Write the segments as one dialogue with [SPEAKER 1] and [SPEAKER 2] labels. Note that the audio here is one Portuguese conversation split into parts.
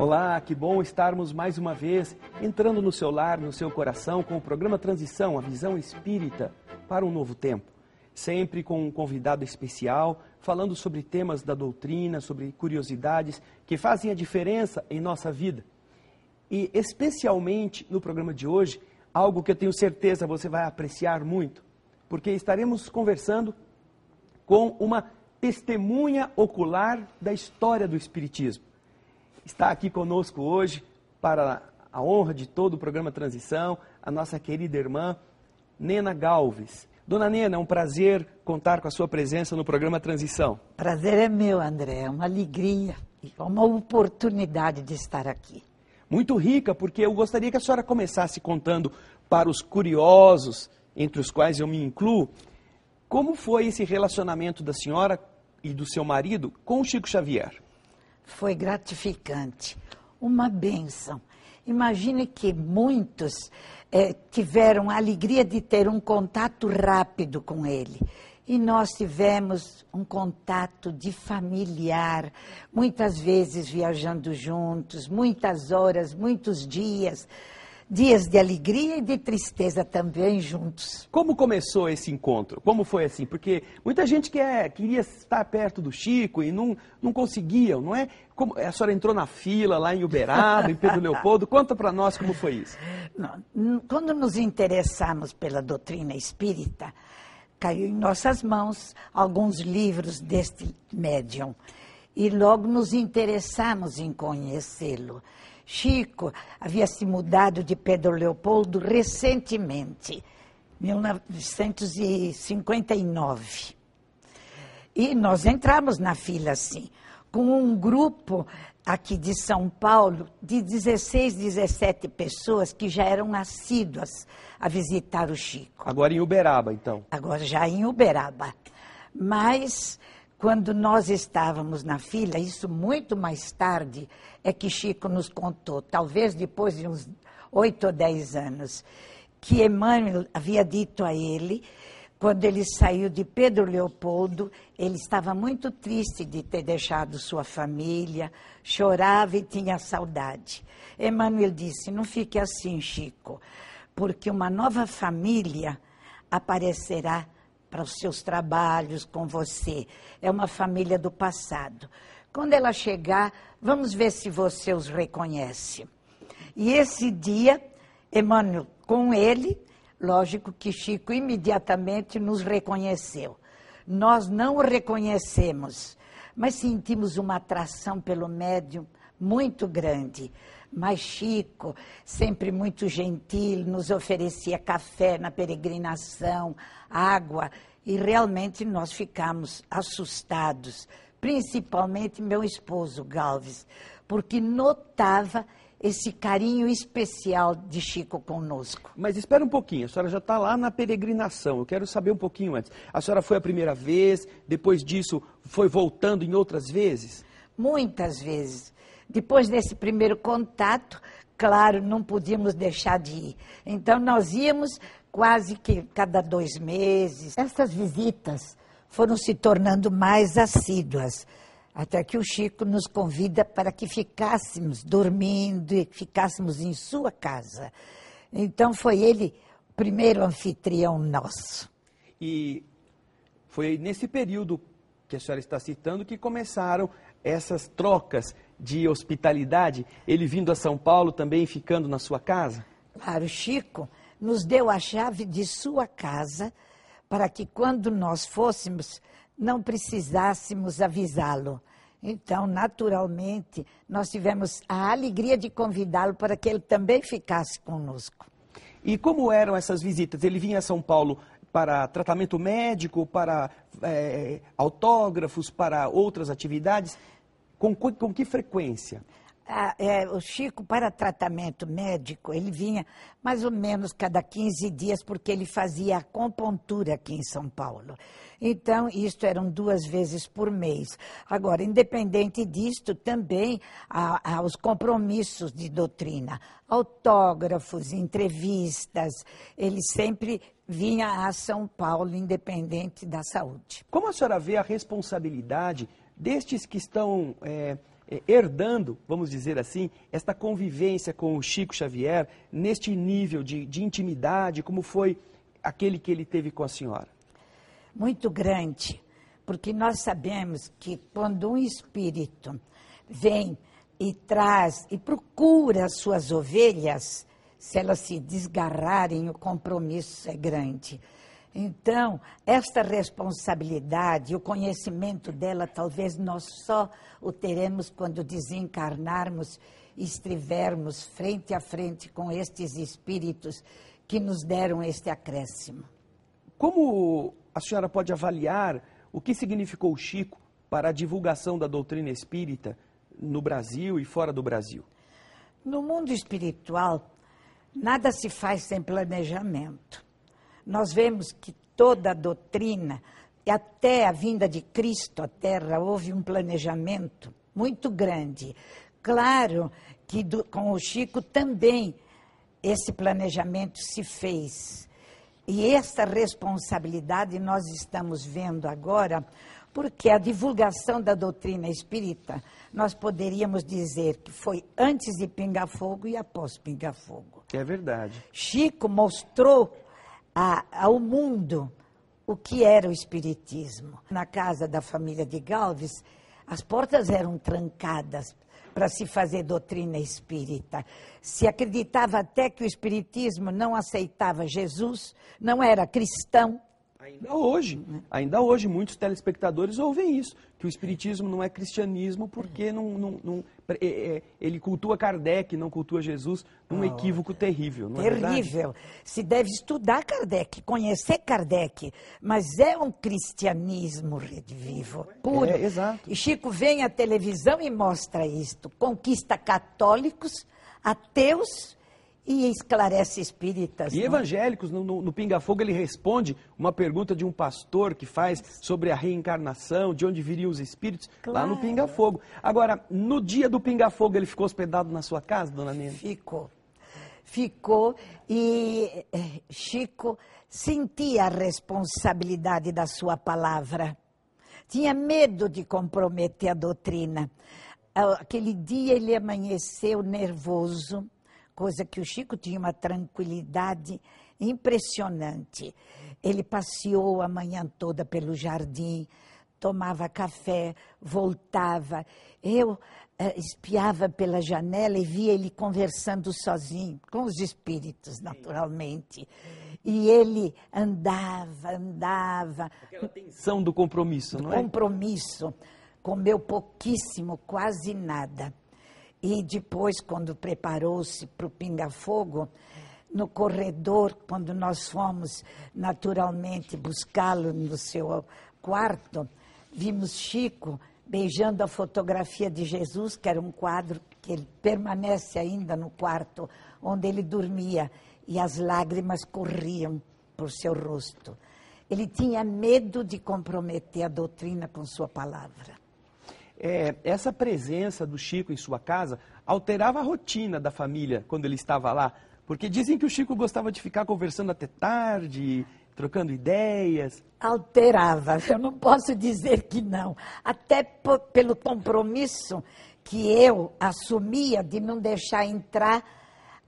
[SPEAKER 1] Olá, que bom estarmos mais uma vez entrando no seu lar, no seu coração, com o programa Transição, a visão espírita para um novo tempo. Sempre com um convidado especial, falando sobre temas da doutrina, sobre curiosidades que fazem a diferença em nossa vida. E especialmente no programa de hoje, algo que eu tenho certeza você vai apreciar muito, porque estaremos conversando com uma testemunha ocular da história do Espiritismo. Está aqui conosco hoje, para a honra de todo o programa Transição, a nossa querida irmã Nena Galves. Dona Nena, é um prazer contar com a sua presença no programa Transição.
[SPEAKER 2] Prazer é meu, André, é uma alegria e uma oportunidade de estar aqui.
[SPEAKER 1] Muito rica, porque eu gostaria que a senhora começasse contando para os curiosos, entre os quais eu me incluo, como foi esse relacionamento da senhora e do seu marido com o Chico Xavier?
[SPEAKER 2] Foi gratificante, uma benção. Imagine que muitos eh, tiveram a alegria de ter um contato rápido com ele. E nós tivemos um contato de familiar, muitas vezes viajando juntos, muitas horas, muitos dias dias de alegria e de tristeza também juntos.
[SPEAKER 1] Como começou esse encontro? Como foi assim? Porque muita gente quer, queria estar perto do Chico e não, não conseguiam, não é? Como, a senhora entrou na fila lá em Uberaba, em Pedro Leopoldo. Conta para nós como foi isso.
[SPEAKER 2] Não, quando nos interessamos pela doutrina espírita, caiu em nossas mãos alguns livros deste médium. E logo nos interessamos em conhecê-lo. Chico havia se mudado de Pedro Leopoldo recentemente, 1959. E nós entramos na fila assim, com um grupo aqui de São Paulo de 16, 17 pessoas que já eram assíduas a visitar o Chico.
[SPEAKER 1] Agora em Uberaba, então.
[SPEAKER 2] Agora já em Uberaba. Mas quando nós estávamos na fila, isso muito mais tarde, é que Chico nos contou, talvez depois de uns oito ou dez anos, que Emmanuel havia dito a ele, quando ele saiu de Pedro Leopoldo, ele estava muito triste de ter deixado sua família, chorava e tinha saudade. Emmanuel disse: Não fique assim, Chico, porque uma nova família aparecerá para os seus trabalhos com você. É uma família do passado. Quando ela chegar, vamos ver se você os reconhece. E esse dia, Emmanuel, com ele, lógico que Chico imediatamente nos reconheceu. Nós não o reconhecemos, mas sentimos uma atração pelo médium muito grande. Mas Chico, sempre muito gentil, nos oferecia café na peregrinação, água, e realmente nós ficamos assustados, principalmente meu esposo Galves, porque notava esse carinho especial de Chico conosco.
[SPEAKER 1] Mas espera um pouquinho, a senhora já está lá na peregrinação, eu quero saber um pouquinho antes. A senhora foi a primeira vez, depois disso foi voltando em outras vezes?
[SPEAKER 2] Muitas vezes. Depois desse primeiro contato, claro, não podíamos deixar de ir. Então nós íamos quase que cada dois meses. Essas visitas foram se tornando mais assíduas, até que o Chico nos convida para que ficássemos dormindo e ficássemos em sua casa. Então foi ele o primeiro anfitrião nosso.
[SPEAKER 1] E foi nesse período que a senhora está citando que começaram essas trocas de hospitalidade, ele vindo a São Paulo também ficando na sua casa?
[SPEAKER 2] Claro, Chico nos deu a chave de sua casa para que quando nós fôssemos não precisássemos avisá-lo. Então, naturalmente, nós tivemos a alegria de convidá-lo para que ele também ficasse conosco.
[SPEAKER 1] E como eram essas visitas? Ele vinha a São Paulo para tratamento médico, para é, autógrafos, para outras atividades? Com, com que frequência?
[SPEAKER 2] Ah, é, o Chico, para tratamento médico, ele vinha mais ou menos cada 15 dias, porque ele fazia acupuntura aqui em São Paulo. Então, isto eram duas vezes por mês. Agora, independente disto, também há, há os compromissos de doutrina, autógrafos, entrevistas. Ele sempre vinha a São Paulo, independente da saúde.
[SPEAKER 1] Como a senhora vê a responsabilidade destes que estão. É eh, herdando, vamos dizer assim, esta convivência com o Chico Xavier neste nível de, de intimidade, como foi aquele que ele teve com a senhora?
[SPEAKER 2] Muito grande, porque nós sabemos que quando um espírito vem e traz e procura as suas ovelhas, se elas se desgarrarem, o compromisso é grande. Então, esta responsabilidade, o conhecimento dela, talvez nós só o teremos quando desencarnarmos e estivermos frente a frente com estes espíritos que nos deram este acréscimo.
[SPEAKER 1] Como a senhora pode avaliar o que significou o Chico para a divulgação da doutrina espírita no Brasil e fora do Brasil?
[SPEAKER 2] No mundo espiritual, nada se faz sem planejamento nós vemos que toda a doutrina, e até a vinda de Cristo à Terra, houve um planejamento muito grande. Claro que do, com o Chico também esse planejamento se fez. E essa responsabilidade nós estamos vendo agora, porque a divulgação da doutrina espírita, nós poderíamos dizer que foi antes de Pinga Fogo e após Pinga Fogo.
[SPEAKER 1] É verdade.
[SPEAKER 2] Chico mostrou a, ao mundo o que era o Espiritismo. Na casa da família de Galves, as portas eram trancadas para se fazer doutrina espírita. Se acreditava até que o Espiritismo não aceitava Jesus, não era cristão,
[SPEAKER 1] Ainda hoje, ainda hoje, muitos telespectadores ouvem isso, que o Espiritismo não é cristianismo porque não, não, não é, é, ele cultua Kardec, não cultua Jesus, um oh, equívoco terrível.
[SPEAKER 2] É terrível.
[SPEAKER 1] É
[SPEAKER 2] Se deve estudar Kardec, conhecer Kardec, mas é um cristianismo vivo, puro.
[SPEAKER 1] É, exato.
[SPEAKER 2] E Chico vem à televisão e mostra isto. Conquista católicos, ateus e esclarece espíritas.
[SPEAKER 1] E não? evangélicos, no, no, no Pinga Fogo, ele responde uma pergunta de um pastor que faz sobre a reencarnação, de onde viriam os espíritos, claro. lá no Pinga Fogo. Agora, no dia do Pinga Fogo, ele ficou hospedado na sua casa, dona Nena?
[SPEAKER 2] Ficou. Ficou e eh, Chico sentia a responsabilidade da sua palavra. Tinha medo de comprometer a doutrina. Aquele dia ele amanheceu nervoso coisa que o Chico tinha uma tranquilidade impressionante. Ele passeou a manhã toda pelo jardim, tomava café, voltava. Eu eh, espiava pela janela e via ele conversando sozinho, com os espíritos, naturalmente. E ele andava, andava.
[SPEAKER 1] Aquela tensão do compromisso, não
[SPEAKER 2] é? Compromisso. Comeu pouquíssimo, quase nada. E depois, quando preparou-se para o pinga-fogo, no corredor, quando nós fomos naturalmente buscá-lo no seu quarto, vimos Chico beijando a fotografia de Jesus, que era um quadro que ele permanece ainda no quarto onde ele dormia, e as lágrimas corriam por seu rosto. Ele tinha medo de comprometer a doutrina com sua palavra
[SPEAKER 1] é, essa presença do Chico em sua casa alterava a rotina da família quando ele estava lá? Porque dizem que o Chico gostava de ficar conversando até tarde, trocando ideias.
[SPEAKER 2] Alterava, eu não posso dizer que não. Até pelo compromisso que eu assumia de não deixar entrar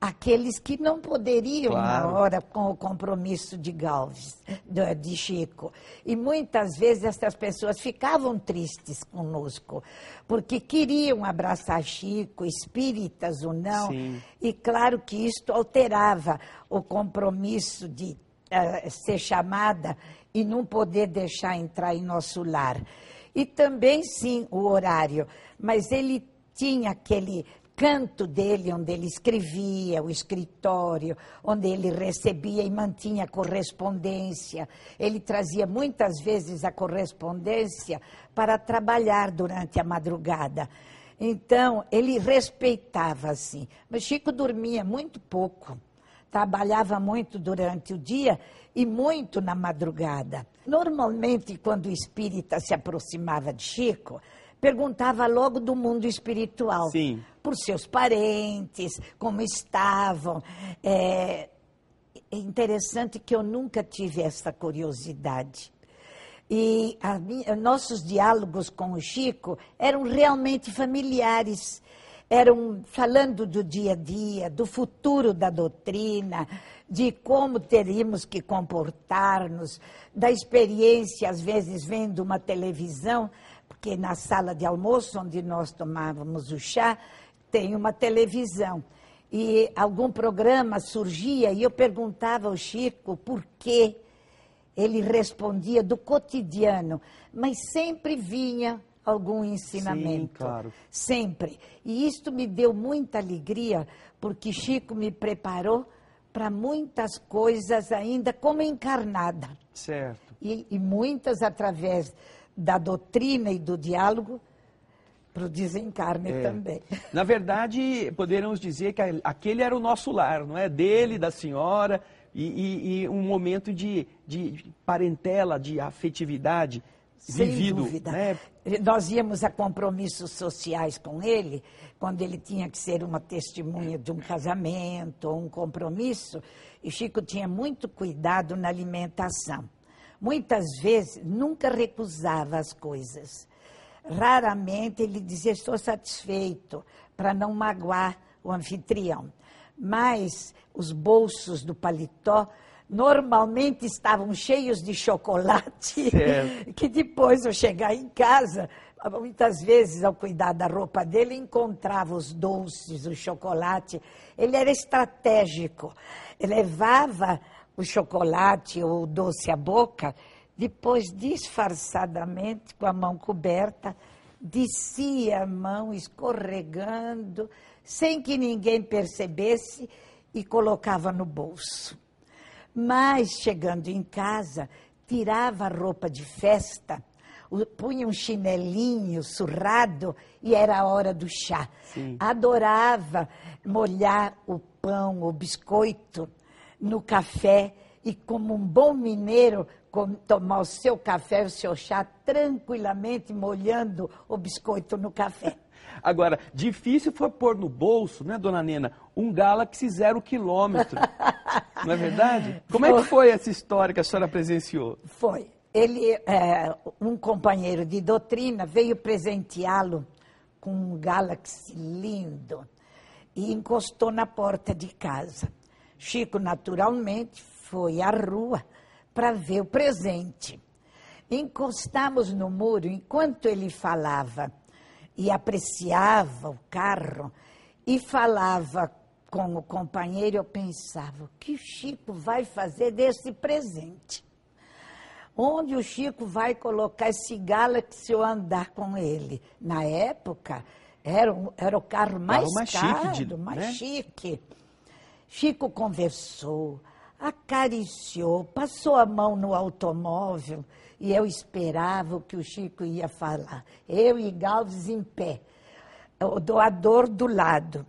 [SPEAKER 2] aqueles que não poderiam claro. na hora com o compromisso de Galves, de Chico. E muitas vezes essas pessoas ficavam tristes conosco, porque queriam abraçar Chico, espíritas ou não. Sim. E claro que isto alterava o compromisso de uh, ser chamada e não poder deixar entrar em nosso lar. E também, sim, o horário. Mas ele tinha aquele canto dele, onde ele escrevia, o escritório, onde ele recebia e mantinha correspondência. Ele trazia muitas vezes a correspondência para trabalhar durante a madrugada. Então, ele respeitava assim. Mas Chico dormia muito pouco, trabalhava muito durante o dia e muito na madrugada. Normalmente, quando o espírita se aproximava de Chico, perguntava logo do mundo espiritual.
[SPEAKER 1] Sim.
[SPEAKER 2] Por seus parentes, como estavam. É, é interessante que eu nunca tive essa curiosidade. E a minha- nossos diálogos com o Chico eram realmente familiares. Eram falando do dia a dia, do futuro da doutrina, de como teríamos que comportar-nos, da experiência, às vezes, vendo uma televisão, porque na sala de almoço, onde nós tomávamos o chá, tem uma televisão. E algum programa surgia e eu perguntava ao Chico por quê. Ele respondia do cotidiano, mas sempre vinha algum ensinamento.
[SPEAKER 1] claro.
[SPEAKER 2] Sempre. E isto me deu muita alegria, porque Chico me preparou para muitas coisas ainda como encarnada.
[SPEAKER 1] Certo.
[SPEAKER 2] E, e muitas através da doutrina e do diálogo para o desencarne
[SPEAKER 1] É.
[SPEAKER 2] também.
[SPEAKER 1] Na verdade, poderíamos dizer que aquele era o nosso lar, não é? Dele, da senhora, e, e- e um momento de, de parentela, de afetividade
[SPEAKER 2] Sem
[SPEAKER 1] vivido.
[SPEAKER 2] dúvida.
[SPEAKER 1] Né?
[SPEAKER 2] Nós íamos a compromissos sociais com ele, quando ele tinha que ser uma testemunha de um casamento ou um compromisso, e Chico tinha muito cuidado na alimentação. Muitas vezes, nunca recusava as coisas. Raramente ele dizia, estou satisfeito, para não magoar o anfitrião. Mas os bolsos do paletó normalmente estavam cheios de chocolate,
[SPEAKER 1] Certo.
[SPEAKER 2] que depois eu chegar em casa, muitas vezes ao cuidar da roupa dele, encontrava os doces, o chocolate. Ele era estratégico. Levava o chocolate ou o doce à boca, depois disfarçadamente, com a mão coberta, descia a mão escorregando, sem que ninguém percebesse, e colocava no bolso. Mas, chegando em casa, tirava a roupa de festa, punha um chinelinho surrado e era a hora do chá.
[SPEAKER 1] Sim.
[SPEAKER 2] Adorava molhar o pão, o biscoito no café e, como um bom mineiro, tomar o seu café, o seu chá tranquilamente molhando o biscoito no café.
[SPEAKER 1] Agora, difícil foi pôr no bolso, né, dona Nena, um Galaxy zero quilômetro. não é verdade? Como é que foi essa história que a senhora presenciou?
[SPEAKER 2] Foi. Ele, é, um companheiro de doutrina, veio presenteá-lo com um Galaxy lindo e encostou na porta de casa. Chico, naturalmente, foi à rua para ver o presente. Encostamos no muro enquanto ele falava e apreciava o carro e falava com o companheiro, eu pensava, o que o Chico vai fazer desse presente? Onde o Chico vai colocar esse Galaxy eu andar com ele? Na época, era, era o carro mais,
[SPEAKER 1] mais chique
[SPEAKER 2] caro,
[SPEAKER 1] de-
[SPEAKER 2] mais
[SPEAKER 1] né?
[SPEAKER 2] chique. Chico conversou, acariciou, passou a mão no automóvel e eu esperava o que o Chico ia falar. Eu e Galves em pé, o doador do lado.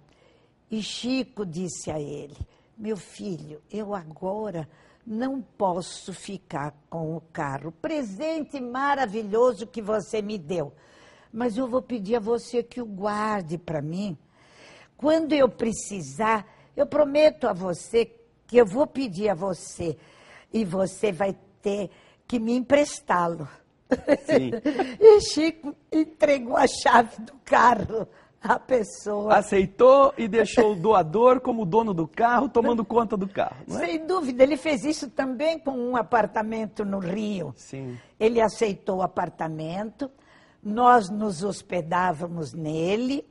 [SPEAKER 2] E Chico disse a ele: Meu filho, eu agora não posso ficar com o carro. Presente maravilhoso que você me deu. Mas eu vou pedir a você que o guarde para mim. Quando eu precisar, eu prometo a você que eu vou pedir a você e você vai ter que me emprestá-lo.
[SPEAKER 1] Sim.
[SPEAKER 2] E Chico entregou a chave do carro à pessoa.
[SPEAKER 1] Aceitou e deixou o doador como dono do carro, tomando conta do carro, é?
[SPEAKER 2] Sem dúvida, ele fez isso também com um apartamento no Rio.
[SPEAKER 1] Sim.
[SPEAKER 2] Ele aceitou o apartamento, nós nos hospedávamos nele,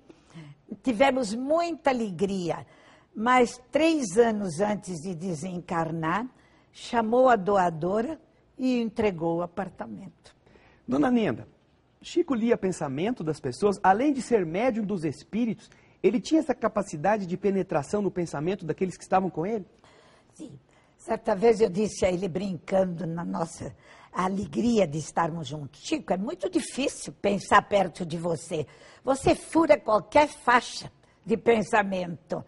[SPEAKER 2] tivemos muita alegria. Mas três anos antes de desencarnar, chamou a doadora e entregou o apartamento.
[SPEAKER 1] Dona Nenda, Chico lia pensamento das pessoas, além de ser médium dos espíritos, ele tinha essa capacidade de penetração no pensamento daqueles que estavam com ele?
[SPEAKER 2] Sim. Certa vez eu disse a ele, brincando na nossa alegria de estarmos juntos: Chico, é muito difícil pensar perto de você. Você fura qualquer faixa de pensamento.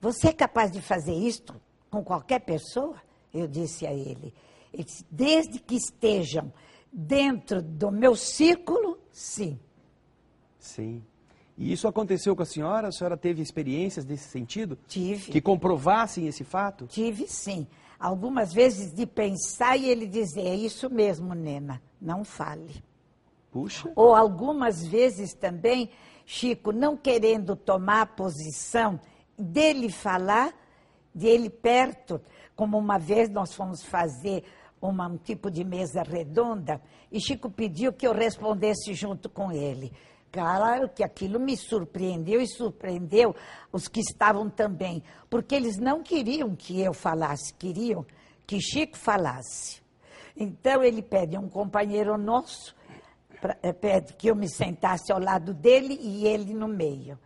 [SPEAKER 2] Você é capaz de fazer isto com qualquer pessoa? Eu disse a ele. Ele disse, desde que estejam dentro do meu círculo, sim.
[SPEAKER 1] Sim. E isso aconteceu com a senhora? A senhora teve experiências nesse sentido?
[SPEAKER 2] Tive.
[SPEAKER 1] Que comprovassem esse fato?
[SPEAKER 2] Tive sim. Algumas vezes de pensar e ele dizer, é isso mesmo, Nena, não fale.
[SPEAKER 1] Puxa.
[SPEAKER 2] Ou algumas vezes também, Chico, não querendo tomar posição, dele falar, dele perto, como uma vez nós fomos fazer uma, um tipo de mesa redonda, e Chico pediu que eu respondesse junto com ele. Claro que aquilo me surpreendeu e surpreendeu os que estavam também, porque eles não queriam que eu falasse, queriam que Chico falasse. Então ele pede a um companheiro nosso, pra, eh, pede que eu me sentasse ao lado dele e ele no meio.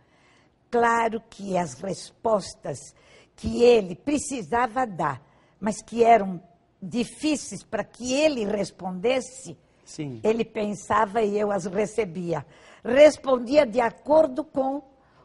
[SPEAKER 2] Claro que as respostas que ele precisava dar, mas que eram difíceis para que ele respondesse,
[SPEAKER 1] Sim.
[SPEAKER 2] ele pensava e eu as recebia. Respondia de acordo com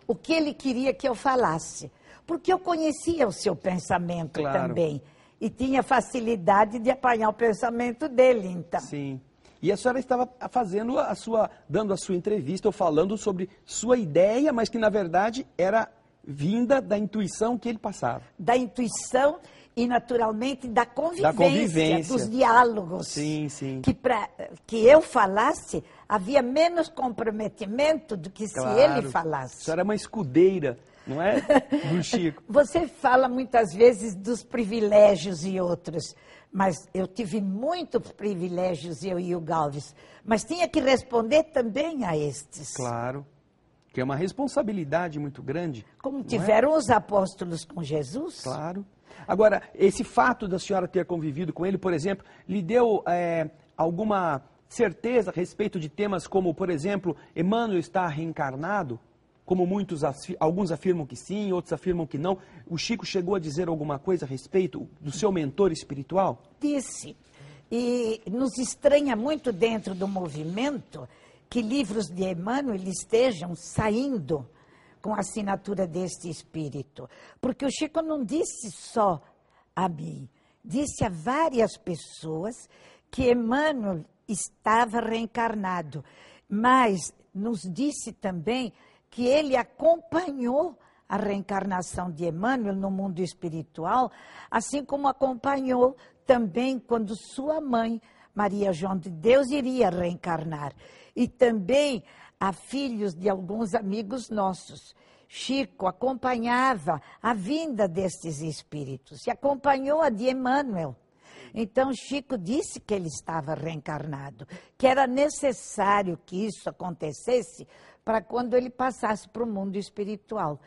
[SPEAKER 2] o que ele queria que eu falasse. Porque eu conhecia o seu pensamento
[SPEAKER 1] Claro.
[SPEAKER 2] também. E tinha facilidade de apanhar o pensamento dele, então.
[SPEAKER 1] Sim. E a senhora estava fazendo a sua, dando a sua entrevista ou falando sobre sua ideia, mas que na verdade era vinda da intuição que ele passava.
[SPEAKER 2] Da intuição e, naturalmente, da convivência,
[SPEAKER 1] convivência.
[SPEAKER 2] dos diálogos.
[SPEAKER 1] Sim, sim.
[SPEAKER 2] Que para que eu falasse, havia menos comprometimento do que se ele
[SPEAKER 1] A
[SPEAKER 2] falasse.
[SPEAKER 1] senhora é uma escudeira, não é? Do Chico.
[SPEAKER 2] Você fala muitas vezes dos privilégios e outros, mas eu tive muitos privilégios, eu e o Galves, mas tinha que responder também a estes.
[SPEAKER 1] Claro. Que é uma responsabilidade muito grande.
[SPEAKER 2] Como
[SPEAKER 1] é?
[SPEAKER 2] tiveram os apóstolos com Jesus.
[SPEAKER 1] Claro. Agora, esse fato da senhora ter convivido com ele, por exemplo, lhe deu é, alguma certeza a respeito de temas como, por exemplo, Emmanuel está reencarnado? Como muitos, alguns afirmam que sim, outros afirmam que não. O Chico chegou a dizer alguma coisa a respeito do seu mentor espiritual?
[SPEAKER 2] disse. E nos estranha muito dentro do movimento que livros de Emmanuel estejam saindo com a assinatura deste espírito. Porque o Chico não disse só a mim, disse a várias pessoas que Emmanuel estava reencarnado, mas nos disse também que ele acompanhou a reencarnação de Emmanuel no mundo espiritual, assim como acompanhou também quando sua mãe, Maria João de Deus, iria reencarnar. E também a filhos de alguns amigos nossos. Chico acompanhava a vinda destes espíritos e acompanhou a de Emmanuel. Então Chico disse que ele estava reencarnado, que era necessário que isso acontecesse para quando ele passasse para o mundo espiritual.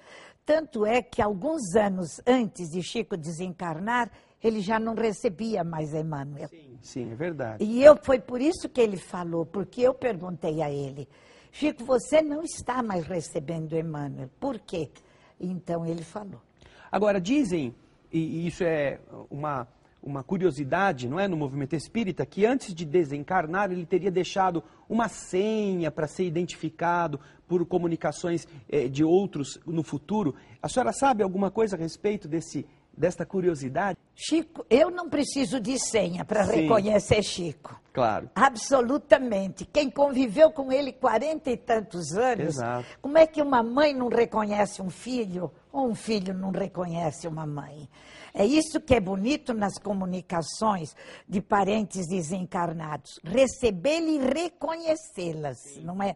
[SPEAKER 2] Tanto é que alguns anos antes de Chico desencarnar, ele já não recebia mais Emmanuel.
[SPEAKER 1] Sim, sim, é verdade.
[SPEAKER 2] E eu foi por isso que ele falou, porque eu perguntei a ele, Chico, você não está mais recebendo Emmanuel. Por quê? Então ele falou.
[SPEAKER 1] Agora, dizem, e e isso é uma, uma curiosidade, não é, no movimento espírita, que antes de desencarnar ele teria deixado uma senha para ser identificado por comunicações eh, de outros no futuro. A senhora sabe alguma coisa a respeito desse, desta curiosidade?
[SPEAKER 2] Chico, eu não preciso de senha para reconhecer Chico.
[SPEAKER 1] Claro.
[SPEAKER 2] Absolutamente. Quem conviveu com ele quarenta e tantos anos,
[SPEAKER 1] Exato.
[SPEAKER 2] como é que uma mãe não reconhece um filho ou um filho não reconhece uma mãe? É isso que é bonito nas comunicações de parentes desencarnados, recebê-la e reconhecê-las, não é?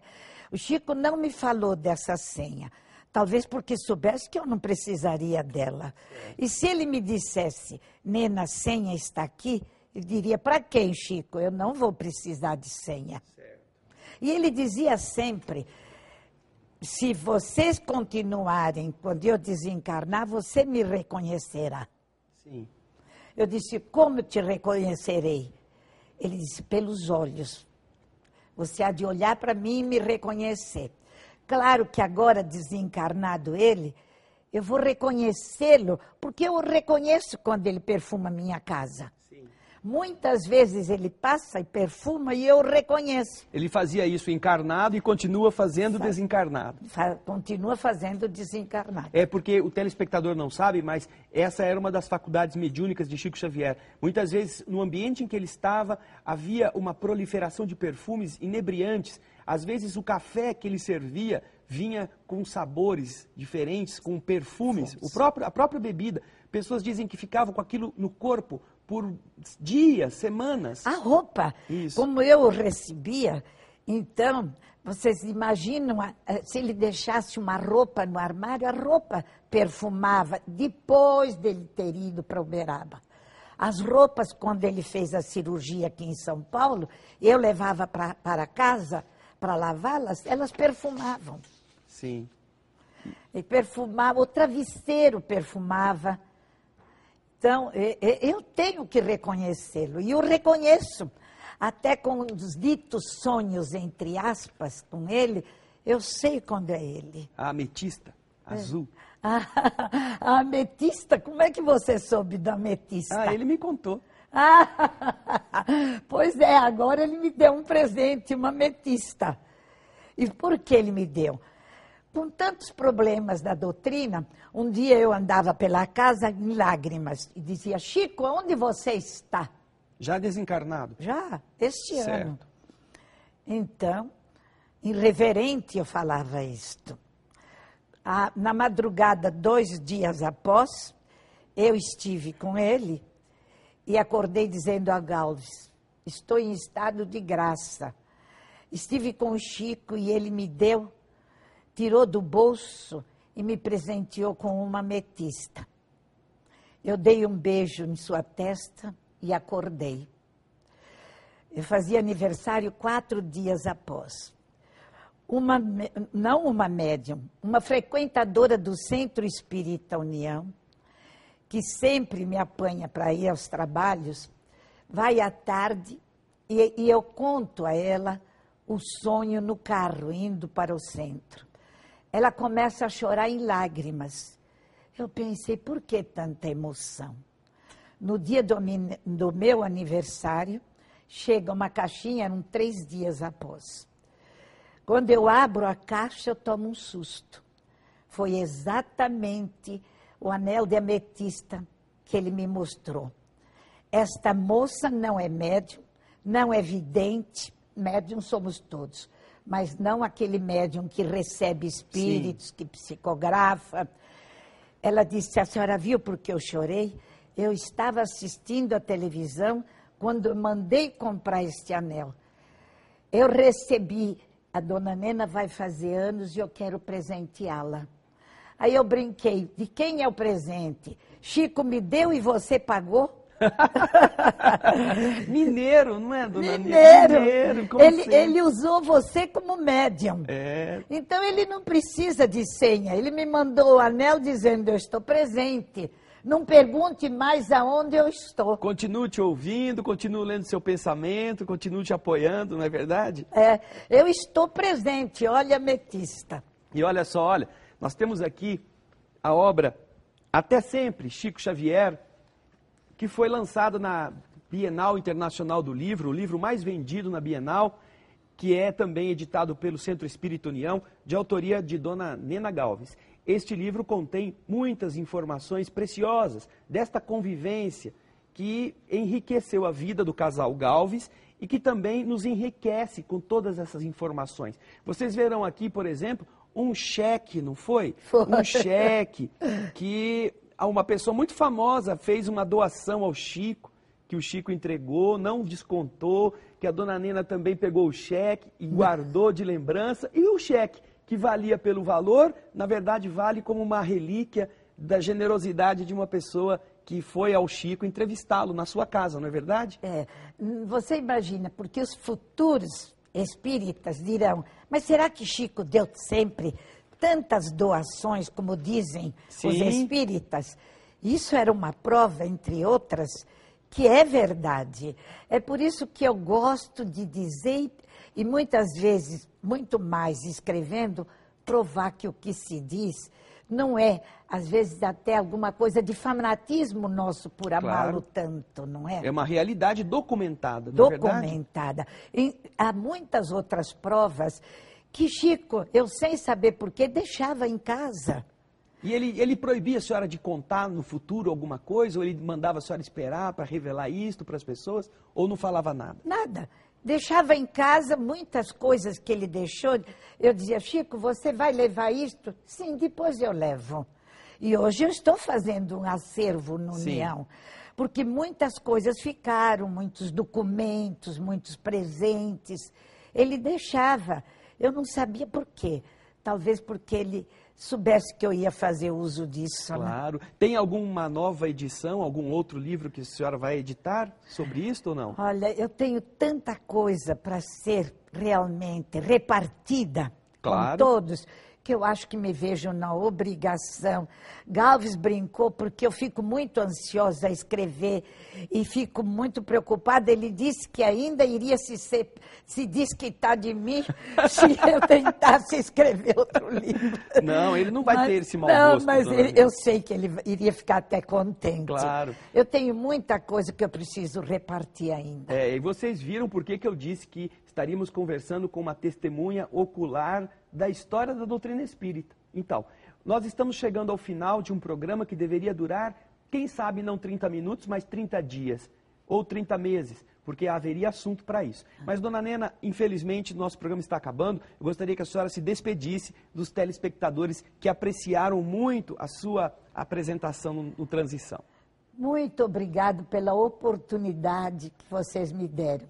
[SPEAKER 2] O Chico não me falou dessa senha. Talvez porque soubesse que eu não precisaria dela. E se ele me dissesse, Nena, a senha está aqui, eu diria, para quem, Chico? Eu não vou precisar de senha. E ele dizia sempre, se vocês continuarem, quando eu desencarnar, você me reconhecerá.
[SPEAKER 1] Sim.
[SPEAKER 2] Eu disse, como te reconhecerei? Ele disse, pelos olhos. Você há de olhar para mim e me reconhecer. Claro que agora, desencarnado ele, eu vou reconhecê-lo, porque eu o reconheço quando ele perfuma minha casa. Muitas vezes ele passa e perfuma e eu reconheço.
[SPEAKER 1] Ele fazia isso encarnado e continua fazendo desencarnado.
[SPEAKER 2] Fa- Continua fazendo desencarnado.
[SPEAKER 1] É porque o telespectador não sabe, mas essa era uma das faculdades mediúnicas de Chico Xavier. Muitas vezes, no ambiente em que ele estava, havia uma proliferação de perfumes inebriantes. Às vezes, o café que ele servia vinha com sabores diferentes, com perfumes, o próprio, a própria bebida. Pessoas dizem que ficavam com aquilo no corpo por dias, semanas.
[SPEAKER 2] A roupa,
[SPEAKER 1] Isso.
[SPEAKER 2] como eu recebia, então, vocês imaginam, se ele deixasse uma roupa no armário, a roupa perfumava depois dele ter ido para Uberaba. As roupas, quando ele fez a cirurgia aqui em São Paulo, eu levava pra, para casa para lavá-las, elas perfumavam.
[SPEAKER 1] Sim.
[SPEAKER 2] E perfumava, o travesseiro perfumava. Então, e- e- eu tenho que reconhecê-lo, e eu reconheço. Até com os ditos sonhos, entre aspas, com ele, eu sei quando é ele.
[SPEAKER 1] A ametista, azul.
[SPEAKER 2] Ah, a ametista, como é que você soube da ametista?
[SPEAKER 1] Ah, ele me contou.
[SPEAKER 2] Ah, pois é, agora ele me deu um presente, uma ametista. E por que ele me deu? Com tantos problemas da doutrina, um dia eu andava pela casa em lágrimas e dizia: Chico, onde você está?
[SPEAKER 1] Já desencarnado.
[SPEAKER 2] Já, este ano.
[SPEAKER 1] Certo.
[SPEAKER 2] Então, irreverente eu falava isto. Ah, na madrugada, dois dias após, eu estive com ele e acordei dizendo a Galves: Estou em estado de graça. Estive com o Chico e ele me deu, tirou do bolso e me presenteou com uma ametista. Eu dei um beijo em sua testa e acordei. Eu fazia aniversário quatro dias após. Uma, não uma médium, uma frequentadora do Centro Espírita União, que sempre me apanha para ir aos trabalhos, vai à tarde e, e eu conto a ela o sonho no carro, indo para o centro. Ela começa a chorar em lágrimas. Eu pensei, por que tanta emoção? No dia do, do meu aniversário, chega uma caixinha, eram três dias após. Quando eu abro a caixa, eu tomo um susto. Foi exatamente o anel de ametista que ele me mostrou. Esta moça não é médium, não é vidente, médium somos todos, mas não aquele médium que recebe espíritos, que psicografa. Ela disse: A senhora viu porque eu chorei? Eu estava assistindo a televisão quando mandei comprar este anel. Eu recebi, a dona Nena vai fazer anos e eu quero presenteá-la. Aí eu brinquei: de quem é o presente? Chico me deu e você pagou?
[SPEAKER 1] Mineiro, não é, dona?
[SPEAKER 2] Mineiro!
[SPEAKER 1] Mineiro,
[SPEAKER 2] ele, ele usou você como médium.
[SPEAKER 1] É,
[SPEAKER 2] Então ele não precisa de senha. Ele me mandou o anel dizendo: Eu estou presente. Não pergunte mais aonde eu estou.
[SPEAKER 1] continue te ouvindo, continue lendo seu pensamento, continue te apoiando, não é verdade?
[SPEAKER 2] É, eu estou presente, olha, ametista.
[SPEAKER 1] E olha só, olha, nós temos aqui a obra Até Sempre, Chico Xavier, que foi lançada na Bienal Internacional do Livro, o livro mais vendido na Bienal, que é também editado pelo Centro Espírita União, de autoria de Dona Nena Galves. Este livro contém muitas informações preciosas desta convivência que enriqueceu a vida do casal Galves e que também nos enriquece com todas essas informações. Vocês verão aqui, por exemplo, um cheque, não foi?
[SPEAKER 2] Foi.
[SPEAKER 1] Um cheque que uma pessoa muito famosa fez uma doação ao Chico, que o Chico entregou, não descontou, que a dona Nena também pegou o cheque e guardou de lembrança. E o cheque, que valia pelo valor, na verdade vale como uma relíquia da generosidade de uma pessoa que foi ao Chico entrevistá-lo na sua casa, não é verdade?
[SPEAKER 2] É, você imagina, porque os futuros espíritas dirão, mas será que Chico deu sempre tantas doações como dizem os
[SPEAKER 1] Sim.
[SPEAKER 2] espíritas? Isso era uma prova, entre outras, que é verdade. É por isso que eu gosto de dizer, e muitas vezes, muito mais escrevendo, provar que o que se diz não é, às vezes, até alguma coisa de fanatismo nosso por amá-lo tanto, não
[SPEAKER 1] É uma realidade documentada, não é verdade?
[SPEAKER 2] documentada. E há muitas outras provas que Chico, eu sem saber porquê, deixava em casa.
[SPEAKER 1] E ele, ele proibia a senhora de contar no futuro alguma coisa, ou ele mandava a senhora esperar para revelar isto para as pessoas, ou não falava nada?
[SPEAKER 2] Nada. deixava em casa muitas coisas que ele deixou. Eu dizia, Chico, você vai levar isto? Sim, depois eu levo. E hoje eu estou fazendo um acervo no
[SPEAKER 1] Sim.
[SPEAKER 2] União, porque muitas coisas ficaram, muitos documentos, muitos presentes. Ele deixava. Eu não sabia por quê. Talvez porque ele soubesse que eu ia fazer uso disso. né?
[SPEAKER 1] Claro. Tem alguma nova edição, algum outro livro que a senhora vai editar sobre isso ou não?
[SPEAKER 2] Olha, eu tenho tanta coisa para ser realmente repartida
[SPEAKER 1] Claro.
[SPEAKER 2] com todos que eu acho que me vejo na obrigação. Galves brincou porque eu fico muito ansiosa a escrever e fico muito preocupada. Ele disse que ainda iria se, se, se desquitar de mim se eu tentasse escrever outro livro.
[SPEAKER 1] Não, ele não vai ter esse mau
[SPEAKER 2] Não,
[SPEAKER 1] gosto,
[SPEAKER 2] mas ele- eu sei que ele iria ficar até contente.
[SPEAKER 1] Claro.
[SPEAKER 2] Eu tenho muita coisa que eu preciso repartir ainda.
[SPEAKER 1] É, e vocês viram por que eu disse que estaríamos conversando com uma testemunha ocular da história da doutrina espírita. Então, nós estamos chegando ao final de um programa que deveria durar, quem sabe não 30 minutos, mas 30 dias ou 30 meses, porque haveria assunto para isso. Mas, dona Nena, infelizmente, nosso programa está acabando. Eu gostaria que a senhora se despedisse dos telespectadores que apreciaram muito a sua apresentação no, Transição.
[SPEAKER 2] Muito obrigado pela oportunidade que vocês me deram.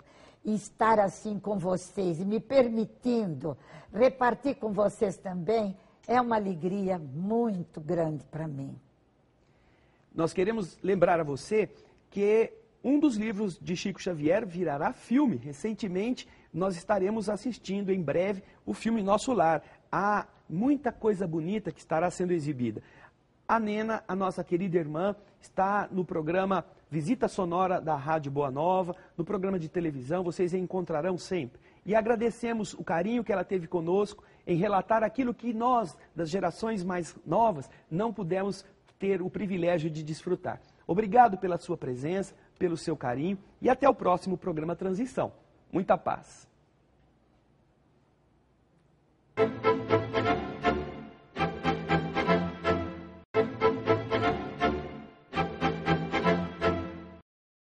[SPEAKER 2] E estar assim com vocês e me permitindo repartir com vocês também é uma alegria muito grande para mim.
[SPEAKER 1] nós queremos lembrar a você que um dos livros de Chico Xavier virará filme. Recentemente, nós estaremos assistindo em breve o filme Nosso Lar. Há muita coisa bonita que estará sendo exibida. A Nena, a nossa querida irmã, está no programa Visita Sonora da Rádio Boa Nova, no programa de televisão, vocês encontrarão sempre. E agradecemos o carinho que ela teve conosco em relatar aquilo que nós, das gerações mais novas, não pudemos ter o privilégio de desfrutar. Obrigado pela sua presença, pelo seu carinho e até o próximo programa Transição. Muita paz.